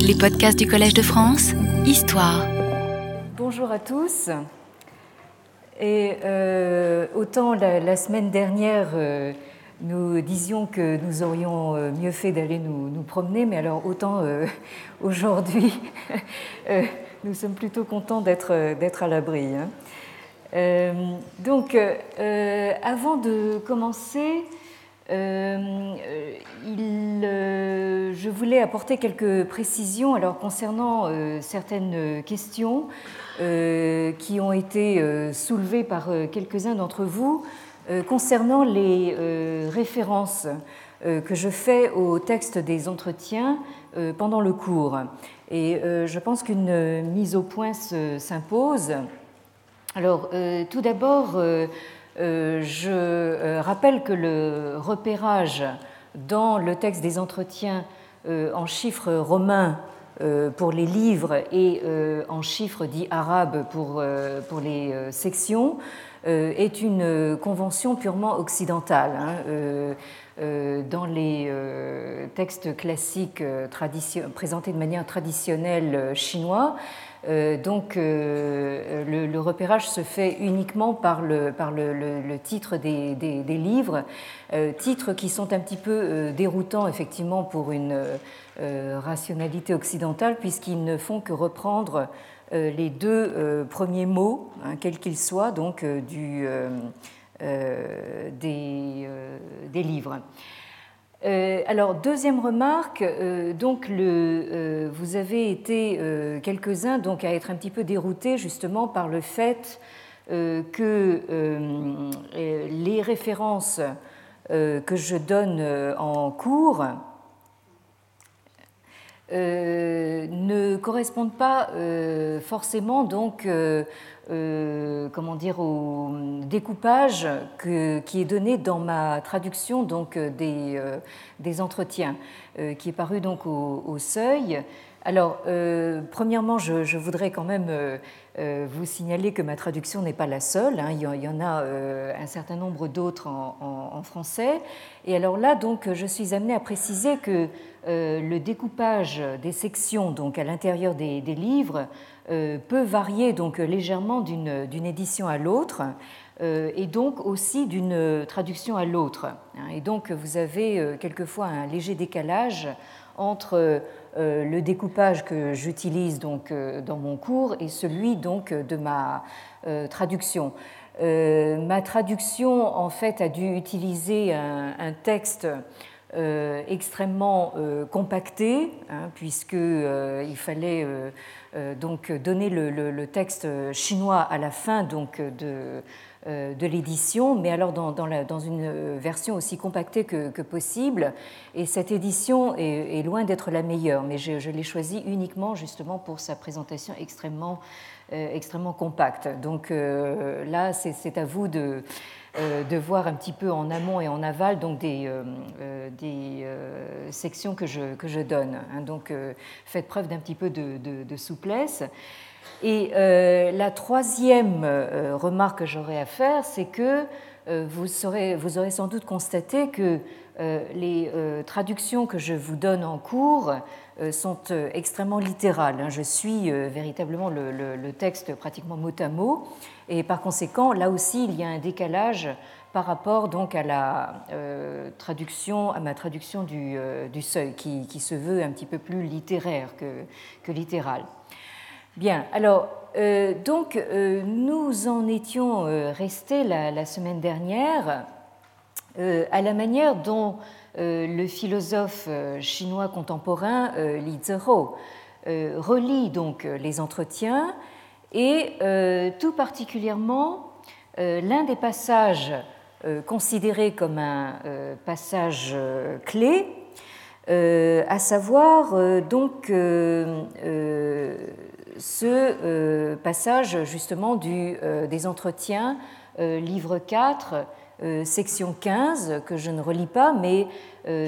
Les podcasts du Collège de France, Histoire. Bonjour à tous. Et euh, autant la, semaine dernière, euh, nous disions que nous aurions euh, mieux fait d'aller nous, promener, mais alors autant aujourd'hui, nous sommes plutôt contents d'être à l'abri. Hein. donc, avant de commencer, euh, il, euh, je voulais apporter quelques précisions alors, concernant euh, certaines questions qui ont été soulevées par quelques-uns d'entre vous concernant les références que je fais au texte des entretiens pendant le cours. Et je pense qu'une mise au point s'impose. Alors, tout d'abord, euh, je euh, rappelle que le repérage dans le texte des entretiens euh, en chiffres romains pour les livres et en chiffres dits arabes pour, pour les sections est une convention purement occidentale. Hein. Dans les textes classiques présentés de manière traditionnelle chinois, euh, donc euh, le, repérage se fait uniquement par le, par le, titre des, des, livres, euh, titres qui sont un petit peu déroutants effectivement pour une rationalité occidentale puisqu'ils ne font que reprendre les deux premiers mots, hein, quels qu'ils soient, donc du, des, des livres. Euh, alors, deuxième remarque, euh, donc euh, vous avez été quelques-uns donc à être un petit peu déroutés justement par le fait que les références que je donne en cours ne correspondent pas forcément donc euh, comment dire, au découpage qui est donné dans ma traduction donc, des, euh, des entretiens, euh, qui est paru donc au, seuil. Alors, premièrement, je, voudrais quand même vous signaler que ma traduction n'est pas la seule. Hein. il, y en a un certain nombre d'autres en, français. Et alors là, donc, je suis amenée à préciser que le découpage des sections donc, à l'intérieur des, livres euh, peut varier donc légèrement d'une édition à l'autre euh, et donc aussi d'une traduction à l'autre. Hein. Et donc vous avez euh, quelquefois un léger décalage entre le découpage que j'utilise donc dans mon cours et celui donc de ma traduction. ma traduction en fait a dû utiliser un, texte extrêmement compacté, hein, puisqu'il fallait euh, donc donner le, texte chinois à la fin donc de, euh, de l'édition, mais alors dans, dans, une version aussi compactée que, possible. Et cette édition est, loin d'être la meilleure, mais je, l'ai choisie uniquement justement pour sa présentation extrêmement, euh, extrêmement compacte. Donc là, c'est à vous de euh, de voir un petit peu en amont et en aval donc des, euh, euh, des sections que je, que je donne. Hein. donc faites preuve d'un petit peu de, souplesse. Et la troisième remarque que j'aurais à faire, c'est que vous, vous aurez sans doute constaté que les traductions que je vous donne en cours sont extrêmement littérales. Hein. Je suis véritablement le, texte pratiquement mot à mot. Et par conséquent, là aussi, il y a un décalage par rapport donc à la euh, traduction, à ma traduction du, euh, seuil, qui, se veut un petit peu plus littéraire que, que littéral. Bien, alors euh, donc nous en étions restés la, semaine dernière à la manière dont le philosophe chinois contemporain Li Zihou relie donc les entretiens et euh, tout particulièrement euh, l'un des passages euh, considérés comme un passage clé, à savoir donc ce passage justement du, des entretiens, livre 4, section 15, que je ne relis pas, mais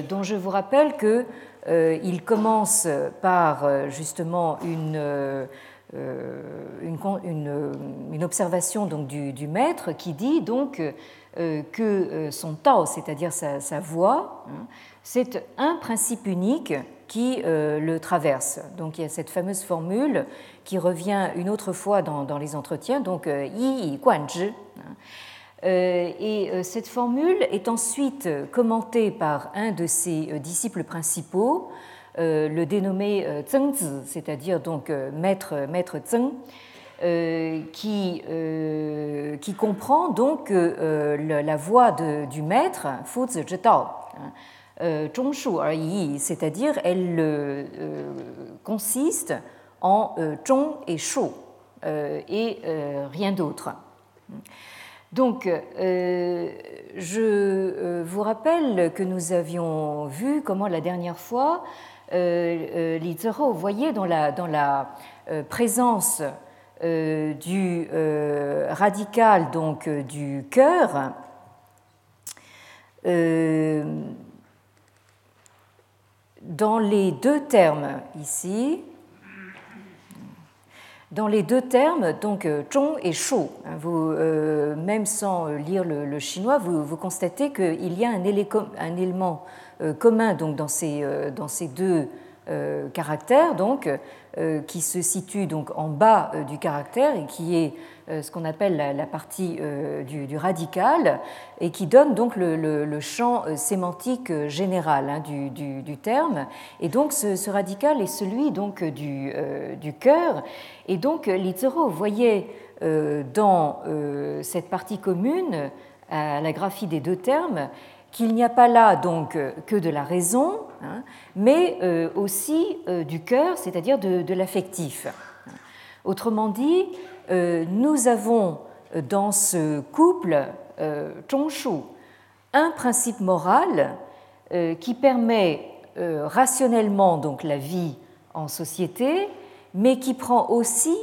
dont je vous rappelle qu'il commence par justement une euh, une, observation donc du, maître qui dit donc euh, que euh, son Tao, c'est-à-dire sa, voix, hein, c'est un principe unique qui le traverse. Donc il y a cette fameuse formule qui revient une autre fois dans, les entretiens, donc yi guan zhi. Et cette formule est ensuite commentée par un de ses disciples principaux, le dénommé Zhengzi, c'est-à-dire donc maître, maître Zheng, euh, qui, euh, qui, comprend donc euh, la voie du maître, Fu Zi Dao, hein, c'est-à-dire elle consiste en zhong et shu et rien d'autre. Donc, je vous rappelle que nous avions vu comment la dernière fois, Li Zihou voyait dans la, présence euh, du euh, radical donc euh, du cœur dans les deux termes ici, dans les deux termes, donc zhong et shu, hein, vous, même sans lire le, chinois, vous, vous constatez qu'il y a un, élément commun donc, dans, ces, dans ces deux caractères, donc, euh, qui se situe donc en bas euh, du caractère et qui est euh, ce qu'on appelle la, partie du, radical et qui donne donc le, champ sémantique général hein, du, terme. Et donc ce, radical est celui donc du, cœur. Et donc voyait dans cette partie commune à la graphie des deux termes qu'il n'y a pas là donc que de la raison, hein, mais euh, aussi euh, du cœur, c'est-à-dire de, l'affectif. Autrement dit, euh, nous avons dans ce couple Zhongshu un principe moral qui permet rationnellement donc la vie en société, mais qui prend aussi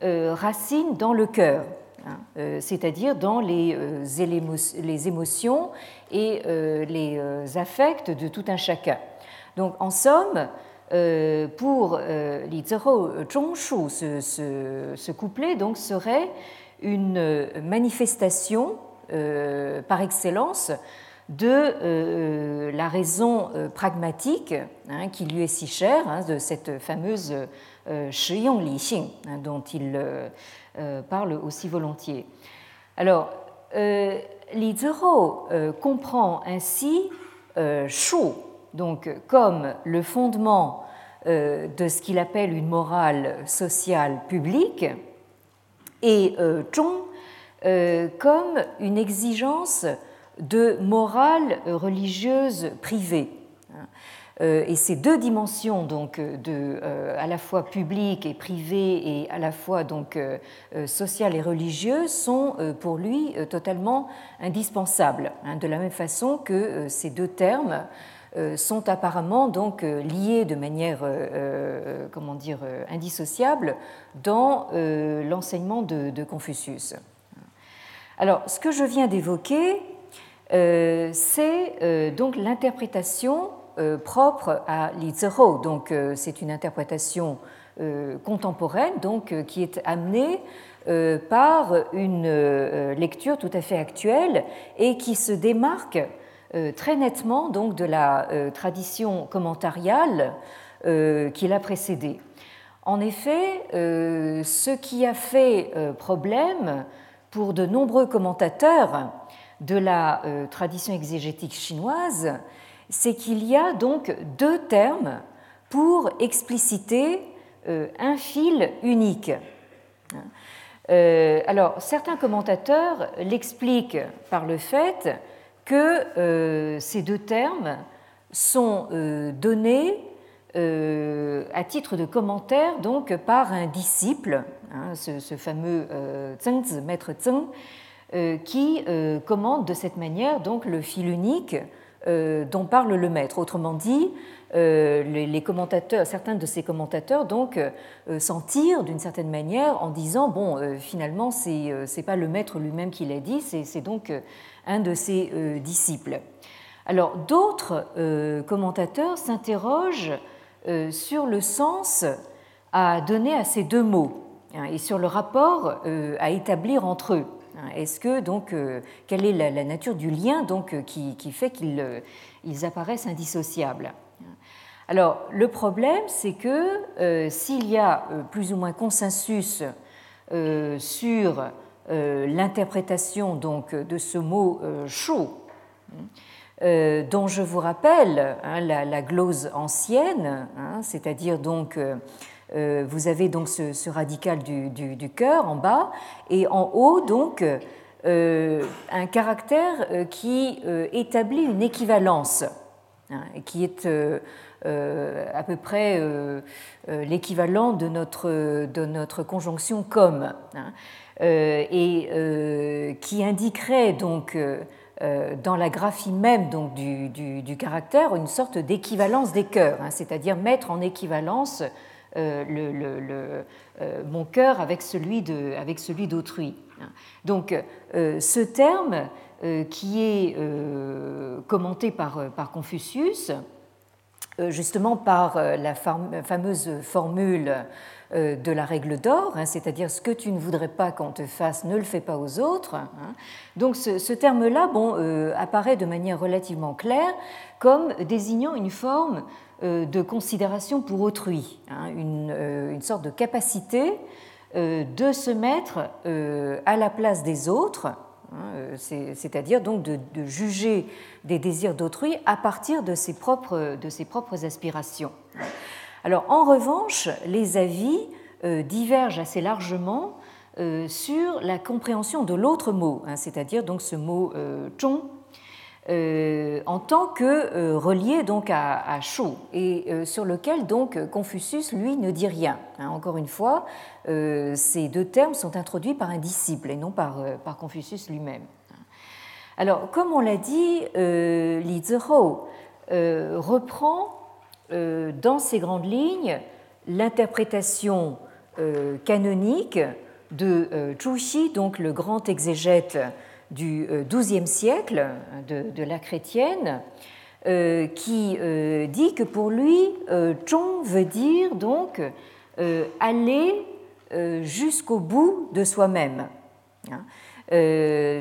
racine dans le cœur. Hein, c'est-à-dire dans les, émotions et les affects de tout un chacun. Donc, en somme, pour Li Zihou Zhongshu, ce, ce, couplet donc, serait une manifestation par excellence de la raison pragmatique hein, qui lui est si chère, hein, de cette fameuse Shiyong Li Xing dont il euh, parle aussi volontiers. Alors, euh, Li Zihou euh, comprend ainsi Shu, donc comme le fondement de ce qu'il appelle une morale sociale publique, et Zhong comme une exigence de morale religieuse privée. Euh, et ces deux dimensions, donc, euh, à la fois publique et privée et à la fois donc, euh, sociale et religieuse, sont pour lui totalement indispensables, hein, de la même façon que ces deux termes sont apparemment donc liés de manière comment dire indissociable dans l'enseignement de, Confucius. Alors, ce que je viens d'évoquer, c'est donc l'interprétation euh, propre à Li. Donc, euh, c'est une interprétation euh, contemporaine donc, qui est amenée par une lecture tout à fait actuelle et qui se démarque très nettement donc, de la tradition commentariale qui l'a précédée. En effet, ce qui a fait problème pour de nombreux commentateurs de la tradition exégétique chinoise, c'est qu'il y a donc deux termes pour expliciter euh, un fil unique. Euh, alors, certains commentateurs l'expliquent par le fait que euh, ces deux termes sont donnés à titre de commentaire donc par un disciple, hein, ce, fameux Zhengzi, maître Zheng, qui commande de cette manière donc le fil unique euh, dont parle le maître. Autrement dit, euh, les, commentateurs, certains de ces commentateurs donc euh, s'en tirent d'une certaine manière en disant bon finalement c'est n'est pas le maître lui-même qui l'a dit, c'est donc un de ses disciples. Alors d'autres commentateurs s'interrogent sur le sens à donner à ces deux mots hein, et sur le rapport à établir entre eux. Est-ce que donc euh, quelle est la, nature du lien donc euh, qui, fait qu'ils euh, apparaissent indissociables Alors, le problème, c'est que s'il y a plus ou moins consensus sur l'interprétation donc de ce mot chaud, dont je vous rappelle hein, la, glose ancienne, hein, c'est-à-dire donc euh, vous avez donc ce, radical du, cœur en bas et en haut donc euh, un caractère euh, qui établit une équivalence, hein, qui est à peu près l'équivalent de notre, de notre conjonction comme, hein, et qui indiquerait donc dans la graphie même donc, du, du, caractère une sorte d'équivalence des cœurs, hein, c'est-à-dire mettre en équivalence euh, le, euh, mon cœur avec celui d'autrui. Donc euh, ce terme qui est commenté par, par Confucius, justement par la fameuse formule de la règle d'or, hein, c'est-à-dire ce que tu ne voudrais pas qu'on te fasse, ne le fais pas aux autres. Hein. Donc ce, terme-là bon, apparaît de manière relativement claire comme désignant une forme euh, de considération pour autrui, hein, euh, une, sorte de capacité euh, de se mettre à la place des autres, c'est-à-dire donc de, juger des désirs d'autrui à partir de ses, propres, de ses propres aspirations. Alors en revanche, les avis divergent assez largement sur la compréhension de l'autre mot, hein, c'est-à-dire donc ce mot chong euh, en tant que euh, relié donc à, à et euh, sur lequel donc Confucius lui ne dit rien. Hein, encore une fois, ces deux termes sont introduits par un disciple et non par, par Confucius lui-même. Alors, comme on l'a dit, Li Zihou reprend dans ses grandes lignes l'interprétation canonique de Zhu Xi, donc le grand exégète du XIIe euh, siècle de, la chrétienne, euh, qui euh, dit que pour lui, Zhong veut dire donc aller jusqu'au bout de soi-même. Hein.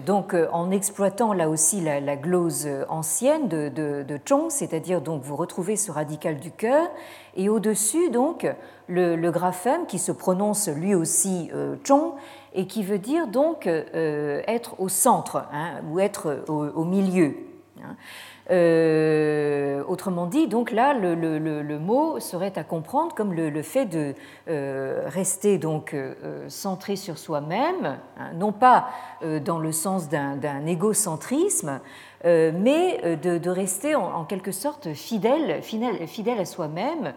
Donc, en exploitant là aussi la, glose ancienne de, Chong, c'est-à-dire donc vous retrouvez ce radical du cœur, et au-dessus donc le, graphème qui se prononce lui aussi Chong et qui veut dire donc euh, être au centre hein, ou être au, milieu. Hein. Euh, autrement dit, donc là, le, mot serait à comprendre comme le, fait de euh, rester donc centré sur soi-même, hein, non pas dans le sens d'un égocentrisme, mais de, rester en, quelque sorte fidèle, à soi-même,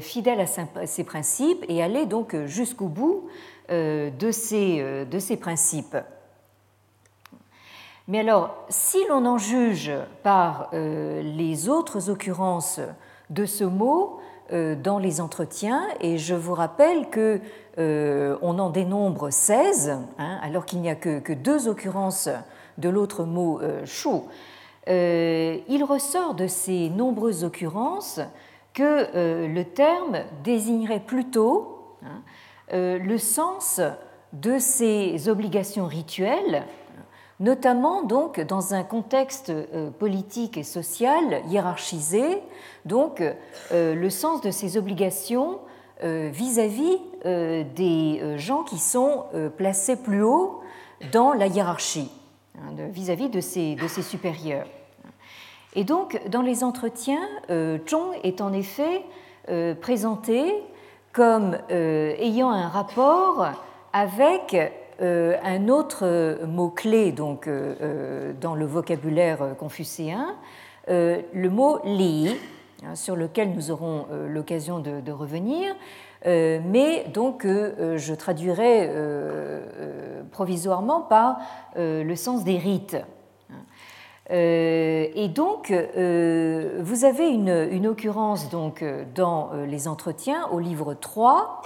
fidèle à ses principes et aller donc jusqu'au bout euh, de euh, de ces principes. Mais alors, si l'on en juge par euh, les autres occurrences de ce mot dans les entretiens, et je vous rappelle que on en dénombre 16, hein, alors qu'il n'y a que, deux occurrences de l'autre mot chou, il ressort de ces nombreuses occurrences que le terme désignerait plutôt hein, euh, le sens de ces obligations rituelles, notamment donc dans un contexte euh, politique et social hiérarchisé, donc euh, le sens de ces obligations vis-à-vis des gens qui sont placés plus haut dans la hiérarchie, hein, vis-à-vis de ses, de ses supérieurs. Et donc, dans les entretiens, Chong est en effet présenté comme euh, ayant un rapport avec euh, un autre mot-clé donc, euh, dans le vocabulaire confucéen, le mot li, hein, sur lequel nous aurons l'occasion de, revenir, mais donc je traduirai provisoirement par le sens des rites. Euh, et donc, euh, vous avez une, occurrence donc, dans euh, les entretiens au livre 3,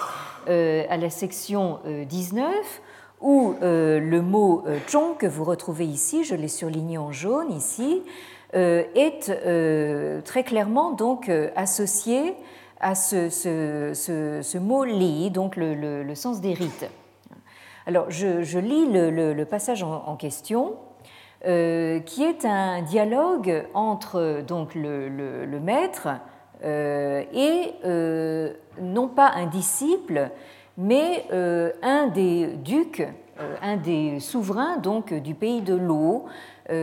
à la section 19, où le mot chong que vous retrouvez ici, je l'ai surligné en jaune ici, est très clairement donc associé à ce, mot li, donc le, sens des rites. Alors, je, lis le, passage en question. Euh, qui est un dialogue entre donc, le, maître et non pas un disciple, mais un des ducs, un des souverains donc du pays de l'eau,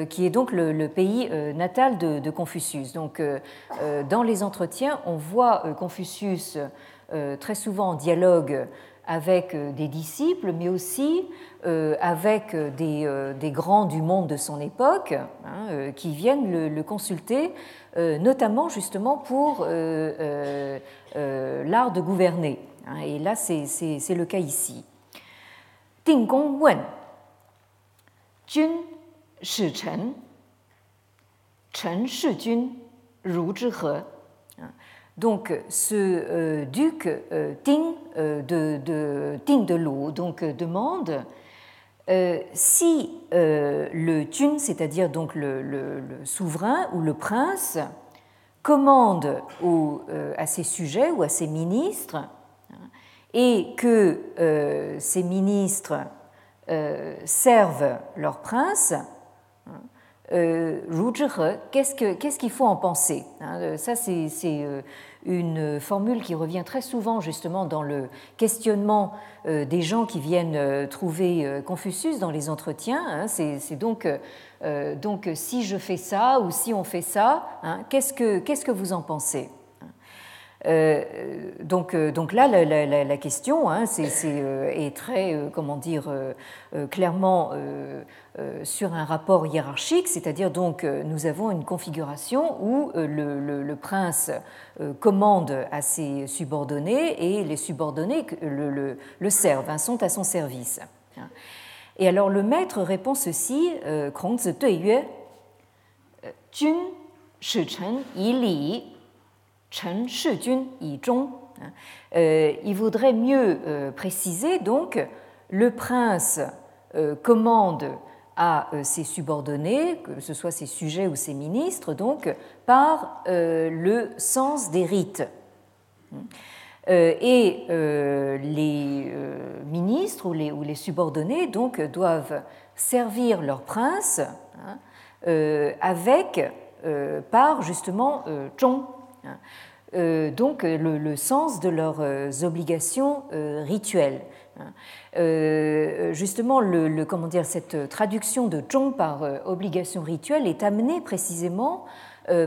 qui est donc le, pays natal de, Confucius. Donc, dans les entretiens, on voit Confucius très souvent en dialogue avec des disciples, mais aussi euh, avec des, euh, grands du monde de son époque hein, euh, qui viennent le, consulter, notamment justement pour l'art de gouverner. Hein, et là, c'est le cas ici. Ding Gong Wen, Jun Shi Chen, Chen Shi Jun, Ru Zhi He. Donc ce duc Ding de, de, Ding de Lu donc, demande euh, si euh, le Tun, c'est-à-dire donc le, souverain ou le prince, commande euh, à ses sujets ou à ses ministres, hein, et que ces ministres servent leur prince, hein, qu'est-ce qu'il faut en penser hein, Ça, c'est une formule qui revient très souvent justement dans le questionnement euh, des gens qui viennent euh, trouver euh, Confucius dans les entretiens. Hein. C'est donc, si je fais ça ou si on fait ça, qu'est-ce que vous en pensez? Euh, donc, euh, donc là, la, question hein, euh, est, très, comment dire, clairement sur un rapport hiérarchique, c'est-à-dire donc nous avons une configuration où le, prince commande à ses subordonnés et les subordonnés le, servent, hein, sont à son service. Et alors le maître répond ceci, Yi Li Chen Shijun Yi Zhong. Euh, il voudrait mieux euh, préciser donc le prince euh, commande à ses subordonnés, que ce soit ses sujets ou ses ministres, donc par le sens des rites. Et les ministres ou les, subordonnés donc doivent servir leur prince hein, avec par justement zhong euh, donc le, sens de leurs euh, obligations euh, rituelles. justement, le, comment dire, cette traduction de zhong par obligation rituelle est amenée précisément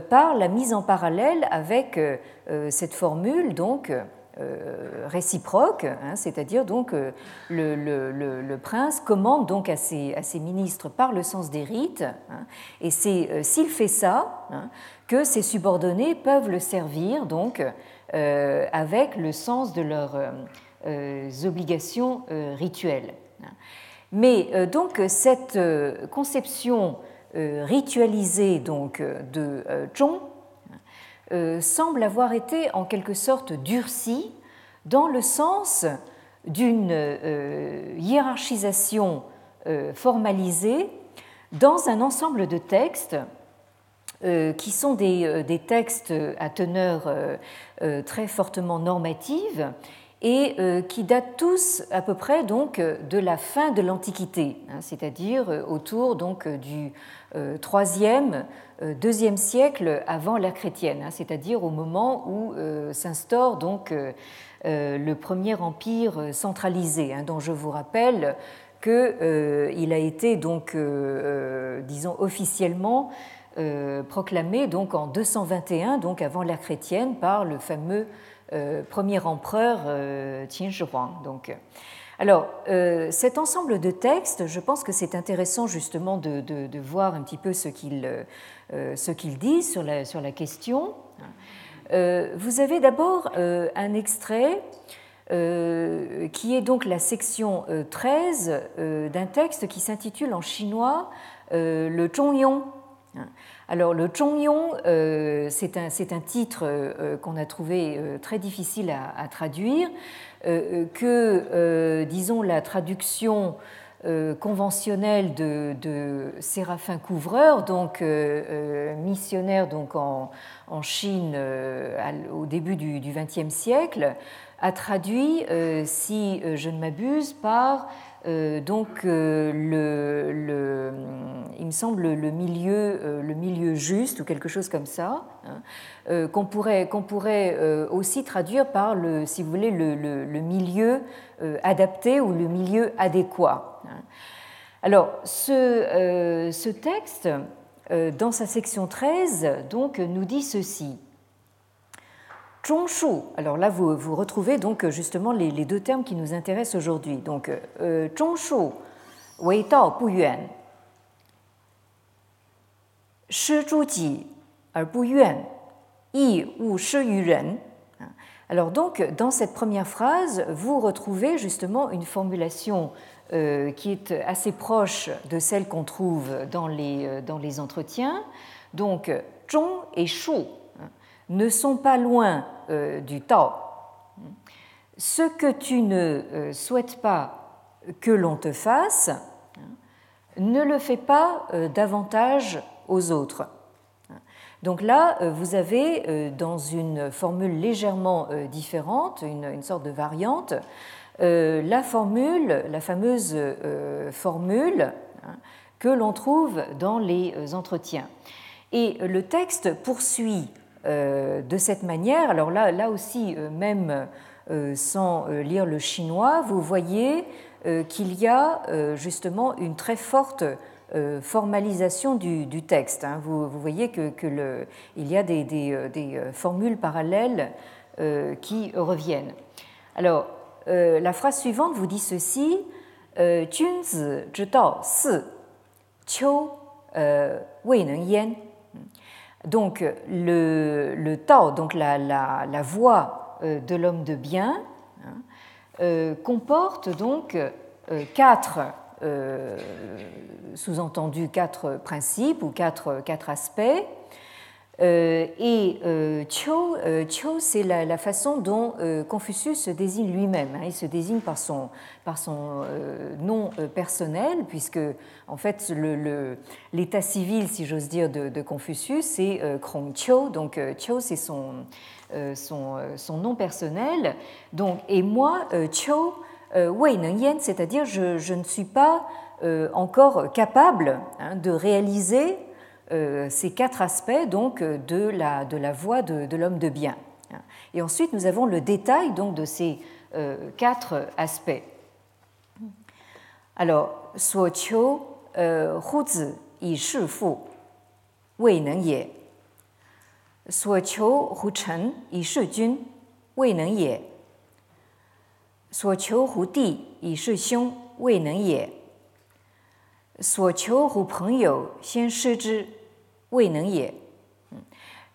par la mise en parallèle avec cette formule, donc euh, réciproque, hein, c'est-à-dire donc euh, le, prince commande donc à ses, ministres par le sens des rites, hein, et c'est euh, s'il fait ça hein, que ses subordonnés peuvent le servir donc avec le sens de leurs obligations rituelles. Mais donc cette conception ritualisée donc de Zhong euh, semble avoir été en quelque sorte durci dans le sens d'une euh, hiérarchisation euh, formalisée dans un ensemble de textes qui sont des, textes à teneur très fortement normative et qui datent tous à peu près donc de la fin de l'Antiquité, hein, c'est-à-dire autour donc du euh, deuxième siècle avant l'ère chrétienne, hein, c'est-à-dire au moment où euh, s'instaure donc euh, le premier empire centralisé, hein, dont je vous rappelle qu'il a été donc, disons officiellement proclamé donc en 221, donc avant l'ère chrétienne, par le fameux premier empereur Qin Shi alors, euh, cet ensemble de textes, je pense que c'est intéressant justement de, voir un petit peu ce qu'il euh, dit sur la, question. Euh, vous avez d'abord un extrait qui est donc la section 13 d'un texte qui s'intitule en chinois le Zhongyong. Alors le Zhongyong, c'est un, titre qu'on a trouvé très difficile à, traduire. Euh, que, euh, disons, la traduction euh, conventionnelle de, Séraphin Couvreur, donc missionnaire donc en, Chine au début du XXe siècle, a traduit, si je ne m'abuse, par donc le, il me semble le milieu, le milieu juste ou quelque chose comme ça, hein, qu'on pourrait, qu'on pourrait aussi traduire par le, si vous voulez, le, le milieu adapté ou le milieu adéquat. Hein. Alors, ce, ce texte, dans sa section 13, donc, nous dit ceci. Alors là vous, vous, retrouvez donc justement les, deux termes qui nous intéressent aujourd'hui. Donc, euh, dans cette première phrase, vous retrouvez justement une formulation euh, qui est assez proche de celle qu'on trouve dans les, euh, entretiens. Donc, Zhong et Shu ne sont pas loin euh, du Tao. Ce que tu ne euh, souhaites pas que l'on te fasse, ne le fais pas euh, davantage aux autres. Donc là, vous avez dans une formule légèrement différente, une, sorte de variante, la formule, la fameuse formule hein, que l'on trouve dans les entretiens. Et le texte poursuit de cette manière. Alors là, là aussi, euh, même euh, sans lire le chinois, vous voyez qu'il y a justement une très forte formalisation du, texte. Hein. Vous, voyez que, il y a des, formules parallèles qui reviennent. Alors, la phrase suivante vous dit ceci Junzi yan. Donc le, le Tao, donc la, la, voix euh, de l'homme de bien, hein, euh, comporte donc euh, quatre, sous-entendu quatre principes ou quatre aspects. Euh, et euh, Cho, euh, c'est la, façon dont Confucius se désigne lui-même. Hein. Il se désigne par son, par son nom personnel, puisque en fait l'état civil, si j'ose dire, de, Confucius, c'est Krong Cho. Donc Cho, c'est son, son, son, nom personnel. Donc, et moi, Cho, Wei Neng c'est-à-dire je, ne suis pas encore capable hein, de réaliser ces quatre aspects donc, de, la, de la voie de, l'homme de bien. Et ensuite, nous avons le détail donc, de ces euh, quatre aspects. Alors, suo qiu euh, hu zi yi shi fu wei neng ye. Suo qiu hu chen yi shi jun wei neng ye. Suo qiu hu di yi shi xiong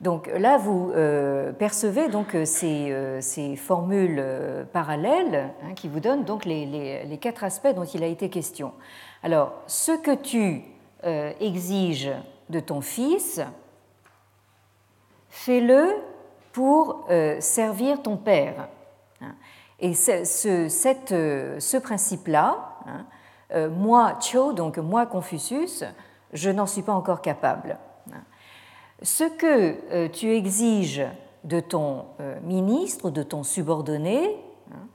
Donc là, vous euh, percevez donc euh, ces, euh, ces formules parallèles hein, qui vous donnent donc les, quatre aspects dont il a été question. Alors, ce que tu exiges de ton fils, fais-le pour servir ton père. Hein. Et ce, principe-là, hein, moi, Cho, donc moi, Confucius, je n'en suis pas encore capable. Ce que euh, tu exiges de ton euh, ministre, de ton subordonné, hein,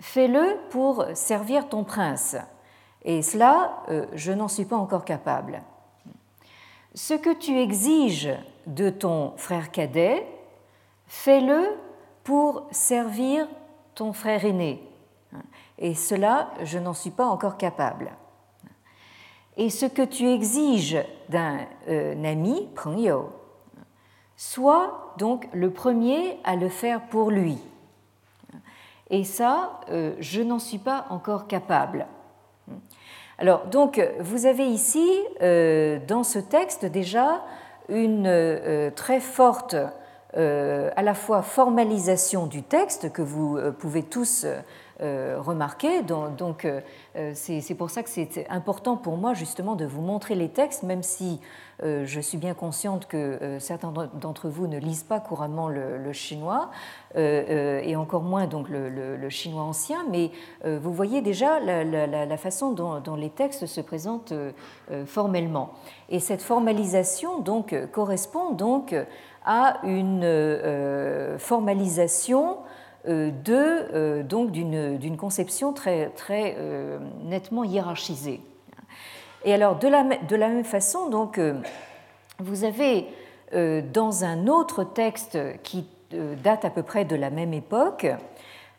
fais-le pour servir ton prince. Et cela, je n'en suis pas encore capable. Ce que tu exiges de ton frère cadet, fais-le pour servir ton frère aîné et cela, je n'en suis pas encore capable. Et ce que tu exiges d'un euh, ami, Pengyo, sois donc le premier à le faire pour lui. Et ça, euh, je n'en suis pas encore capable. Alors, donc, vous avez ici, euh, dans ce texte, déjà une très forte, à la fois formalisation du texte que vous pouvez tous euh, remarquer. Donc, euh, euh, c'est pour ça que c'est important pour moi justement de vous montrer les textes, même si je suis bien consciente que certains d'entre vous ne lisent pas couramment le, chinois et encore moins donc le, chinois ancien, mais vous voyez déjà la, façon dont, dont, les textes se présentent formellement. Et cette formalisation donc correspond donc à une formalisation de, donc d'une conception très, très nettement hiérarchisée. Et alors, de la, de la même façon, donc, vous avez dans un autre texte qui date à peu près de la même époque,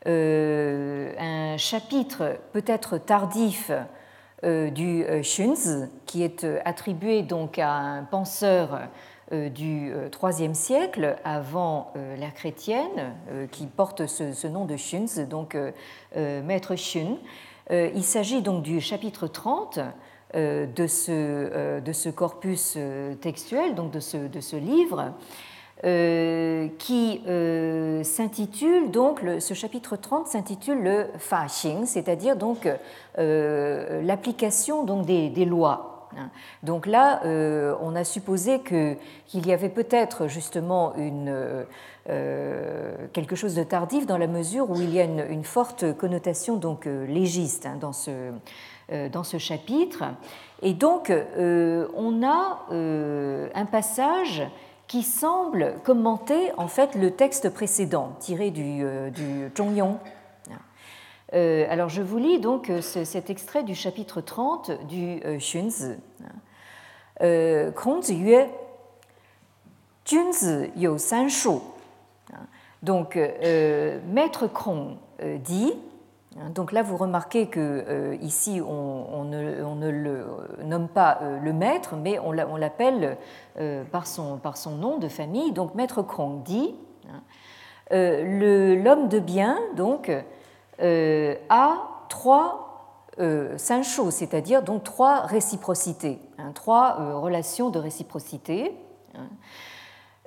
un chapitre peut-être tardif euh, du euh, Shunzi, qui est euh, attribué donc à un penseur du IIIe siècle avant l'ère chrétienne, qui porte ce, nom de Shunzi, donc maître Shun. Il s'agit donc du chapitre 30 de ce, de ce corpus textuel, donc de ce, livre, euh, qui euh, s'intitule donc ce chapitre 30 s'intitule le Fa Xing, c'est-à-dire donc euh, l'application donc des, lois. Hein. Donc là, on a supposé qu'il y avait peut-être justement une, quelque chose de tardif dans la mesure où il y a une, forte connotation donc légiste hein, dans, ce, dans ce chapitre. Et donc, on a un passage qui semble commenter en fait le texte précédent tiré du, euh, du Zhongyong. Euh, alors je vous lis donc euh, cet extrait du chapitre 30 du Xunzi. Kongzi yue, Junzi. Donc maître Kong dit Hein, donc là, vous remarquez que euh, ici, on, ne, le nomme pas euh, le maître, mais on l'appelle euh, par, son, nom de famille. Donc maître Krong dit hein, l'homme de bien donc a trois sancho, c'est-à-dire donc trois réciprocités, hein, trois relations de réciprocité.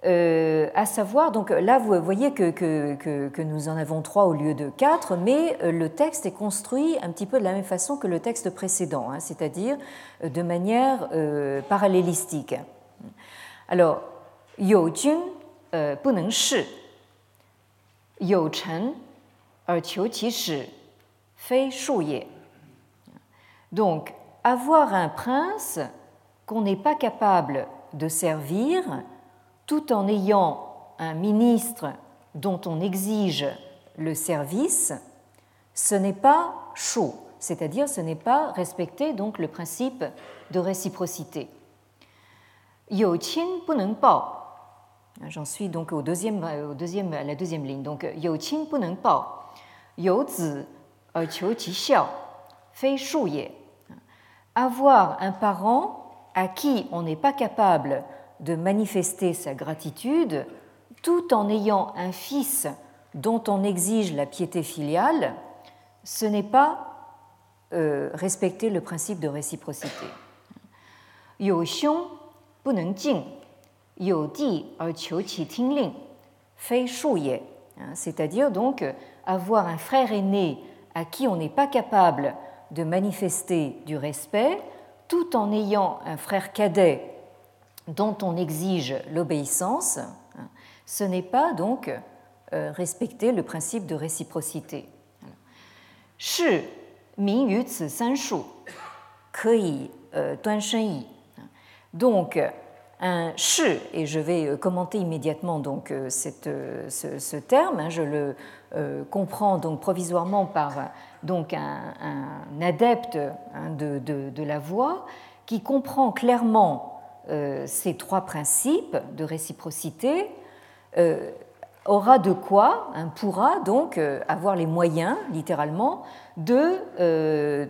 Euh, à savoir, donc là vous voyez que, que, nous en avons trois au lieu de quatre, mais euh, le texte est construit un petit peu de la même façon que le texte précédent, hein, c'est-à-dire euh, de manière parallélistique. Alors, jun Donc, avoir un prince qu'on n'est pas capable de servir, tout en ayant un ministre dont on exige le service, ce n'est pas chaud, c'est-à-dire ce n'est pas respecter donc le principe de réciprocité. J'en suis donc au deuxième, au deuxième, à la deuxième ligne. Donc, yo zi xiao, fei shu ye. Avoir un parent à qui on n'est pas capable de manifester sa gratitude tout en ayant un fils dont on exige la piété filiale, ce n'est pas euh, respecter le principe de réciprocité. Hein, c'est-à-dire donc avoir un frère aîné à qui on n'est pas capable de manifester du respect, tout en ayant un frère cadet dont on exige l'obéissance, ce n'est pas donc euh, respecter le principe de réciprocité. Un shi, et je vais euh, commenter immédiatement donc cette, ce, terme, hein, je le comprends donc provisoirement par donc un, adepte hein, de, de, la voix qui comprend clairement euh, ces trois principes de réciprocité, euh, aura de quoi, hein, pourra donc euh, avoir les moyens, littéralement, de euh,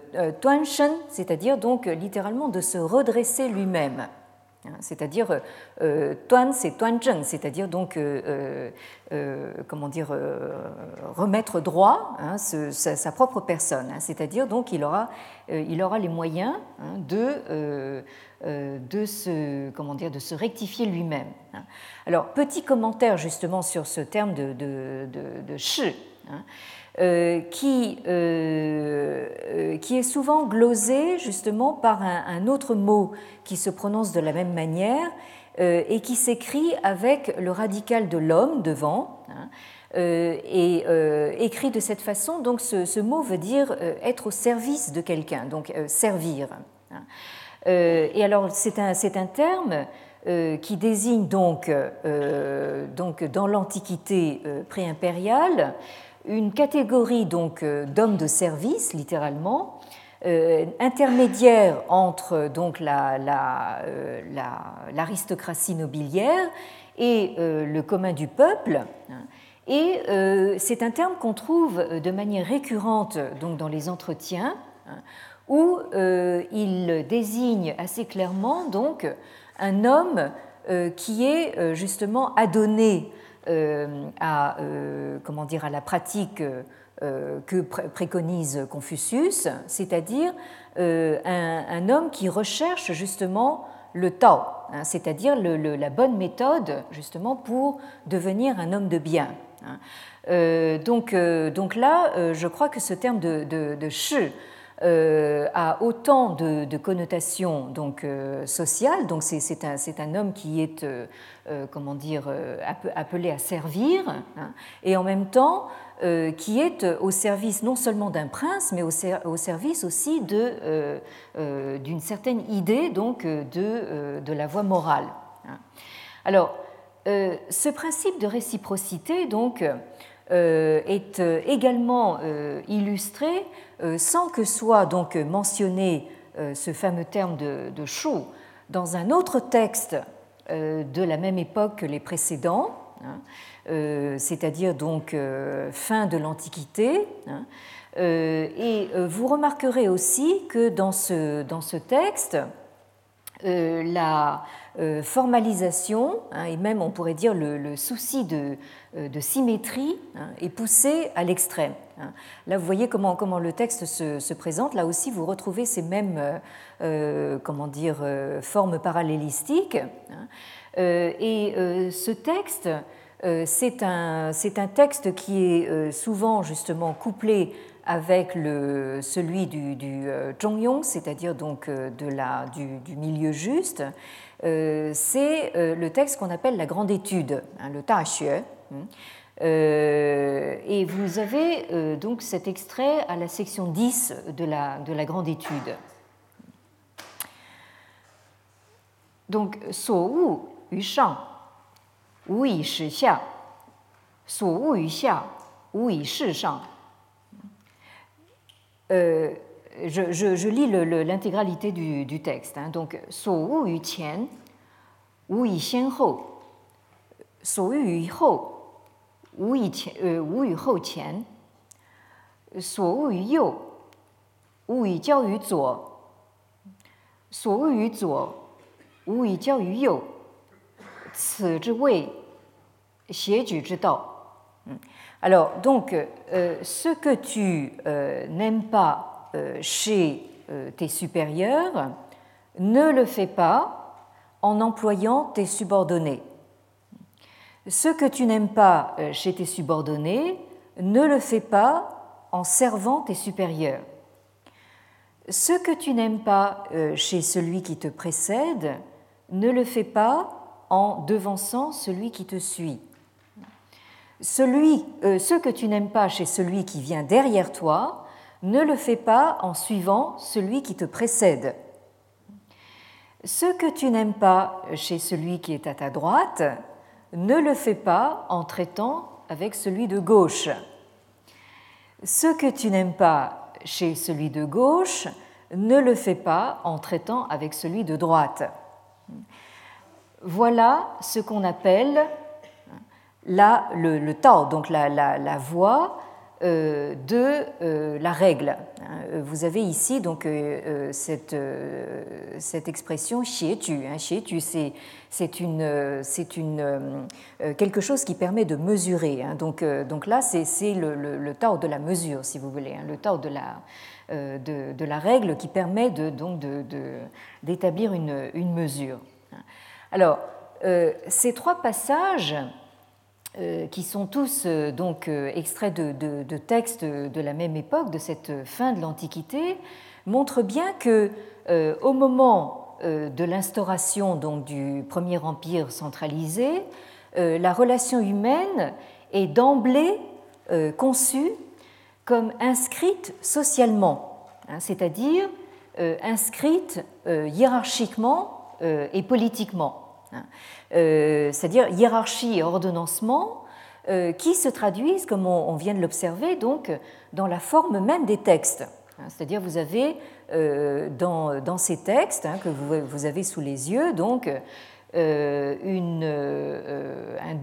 shen, c'est-à-dire donc littéralement de se redresser lui-même. Hein, c'est-à-dire euh, tuan c'est tuanzheng, c'est-à-dire donc euh, euh, comment dire remettre droit hein, sa, propre personne, hein, c'est-à-dire donc il aura il aura les moyens de de se comment dire de se rectifier lui-même. Alors petit commentaire justement sur ce terme de de. Euh, qui, euh, euh, qui est souvent glosé justement par un, autre mot qui se prononce de la même manière et qui s'écrit avec le radical de l'homme devant. Hein, et écrit de cette façon, donc ce, mot veut dire être au service de quelqu'un, donc servir. Hein. et alors c'est un, un, terme qui désigne donc, donc dans l'Antiquité préimpériale une catégorie donc d'hommes de service, littéralement, intermédiaire entre donc l'aristocratie nobiliaire et le commun du peuple. Et c'est un terme qu'on trouve de manière récurrente donc, dans les entretiens, où il désigne assez clairement donc un homme euh, qui est euh, justement adonné euh, à, comment dire, à la pratique que préconise Confucius, c'est-à-dire un, homme qui recherche justement le Tao, hein, c'est-à-dire la bonne méthode justement pour devenir un homme de bien. Hein. donc, donc là, je crois que ce terme de, de, euh, a autant de, connotations donc euh, sociales. Donc c'est un, un, homme qui est euh, comment dire appelé à servir hein, et en même temps qui est au service non seulement d'un prince mais au, service aussi d'une certaine idée donc de, de la voie morale. Hein. Alors ce principe de réciprocité donc est également illustré euh, sans que soit donc mentionné euh, ce fameux terme de, de chou dans un autre texte euh, de la même époque que les précédents, hein, c'est-à-dire donc fin de l'Antiquité. Hein, et vous remarquerez aussi que dans ce, dans ce texte, la formalisation, hein, et même on pourrait dire le, souci de, de symétrie, est poussé à l'extrême. Hein. Là, vous voyez comment, le texte se, présente. Là aussi, vous retrouvez ces mêmes euh, euh, comment dire, euh, formes parallélistiques. Hein. et ce texte, c'est un, un, texte qui est souvent justement couplé avec le, celui du, du Zhongyong, c'est-à-dire donc de la, du milieu juste. C'est le texte qu'on appelle la grande étude, hein, le Ta Xue. Euh, et vous avez euh, donc cet extrait à la section 10 de la, de la grande étude. Donc, so wu yu wu so wu wu je, je, je, lis l'intégralité du, du, texte. Hein, donc, so yu qian, wu yi xian hou, so yu hou, wu yi hou qian, so yu you, wu yi jiao yu zuo, so yu zuo, wu yi jiao yu you, ce zhi wei, xie ju zhi dao. Alors, donc, euh, ce que tu euh, n'aimes pas chez tes supérieurs, ne le fais pas en employant tes subordonnés. Ce que tu n'aimes pas euh, chez tes subordonnés, ne le fais pas en servant tes supérieurs. Ce que tu n'aimes pas euh, chez celui qui te précède, ne le fais pas en devançant celui qui te suit. Celui, euh, ce que tu n'aimes pas chez celui qui vient derrière toi, ne le fais pas en suivant celui qui te précède. Ce que tu n'aimes pas chez celui qui est à ta droite, ne le fais pas en traitant avec celui de gauche. Ce que tu n'aimes pas chez celui de gauche, ne le fais pas en traitant avec celui de droite. Voilà ce qu'on appelle la, le, Tao, donc la, la, la voie de euh, la règle. Hein. Vous avez ici donc euh, cette, cette expression xie-tu. Hein. Xie-tu, c'est une, c'est une, quelque chose qui permet de mesurer. Hein. Donc, donc là, c'est le, le, tao de la mesure, si vous voulez, le tao de la, de, de, la règle qui permet de, donc d'établir une, une, mesure. Alors, ces trois passages euh, qui sont tous euh, donc euh, extraits de, textes de la même époque, de cette fin de l'Antiquité, montrent bien que au moment de l'instauration donc du premier empire centralisé, la relation humaine est d'emblée conçue comme inscrite socialement, hein, c'est-à-dire inscrite hiérarchiquement et politiquement. Hein. Euh, c'est-à-dire hiérarchie et ordonnancement qui se traduisent, comme on vient de l'observer, donc dans la forme même des textes. Hein, c'est-à-dire vous avez dans, ces textes hein, que vous, avez sous les yeux donc un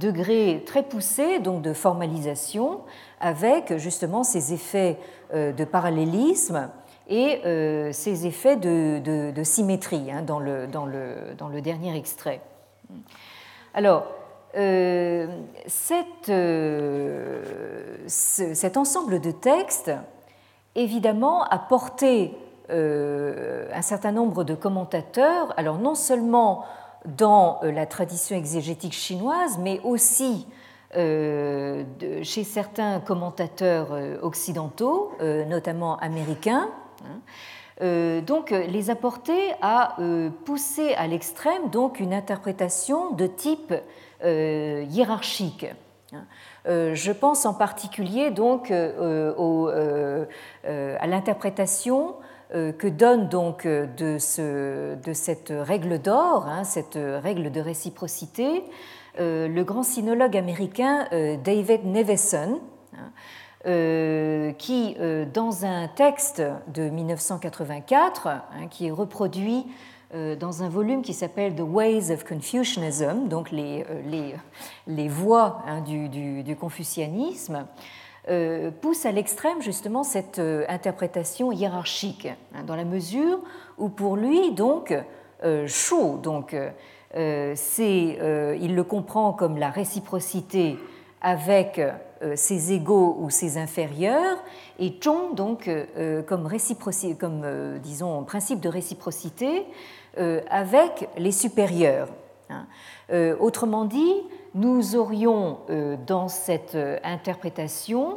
degré très poussé donc de formalisation avec justement ces effets de parallélisme et euh, ces effets de, symétrie dans, le, dernier extrait. Alors, euh, euh, cet ensemble de textes, évidemment, a porté un certain nombre de commentateurs, alors non seulement dans la tradition exégétique chinoise, mais aussi chez certains commentateurs occidentaux, notamment américains, Hein. Euh, donc les apporter à euh, pousser à l'extrême donc une interprétation de type euh, hiérarchique. Hein. Je pense en particulier donc à l'interprétation que donne donc de, ce, de cette règle d'or, hein, cette règle de réciprocité, le grand sinologue américain David Neveson, euh, qui, euh, dans un texte de 1984, hein, qui est reproduit euh, dans un volume qui s'appelle The Ways of Confucianism, donc les, les, les voies hein, du, du, confucianisme, pousse à l'extrême justement cette interprétation hiérarchique, hein, dans la mesure où pour lui, donc, chaud, donc, c'est, il le comprend comme la réciprocité avec euh, ses égaux ou ses inférieurs, et Chong donc euh, comme, comme euh, disons, principe de réciprocité avec les supérieurs. Hein. Autrement dit, nous aurions dans cette interprétation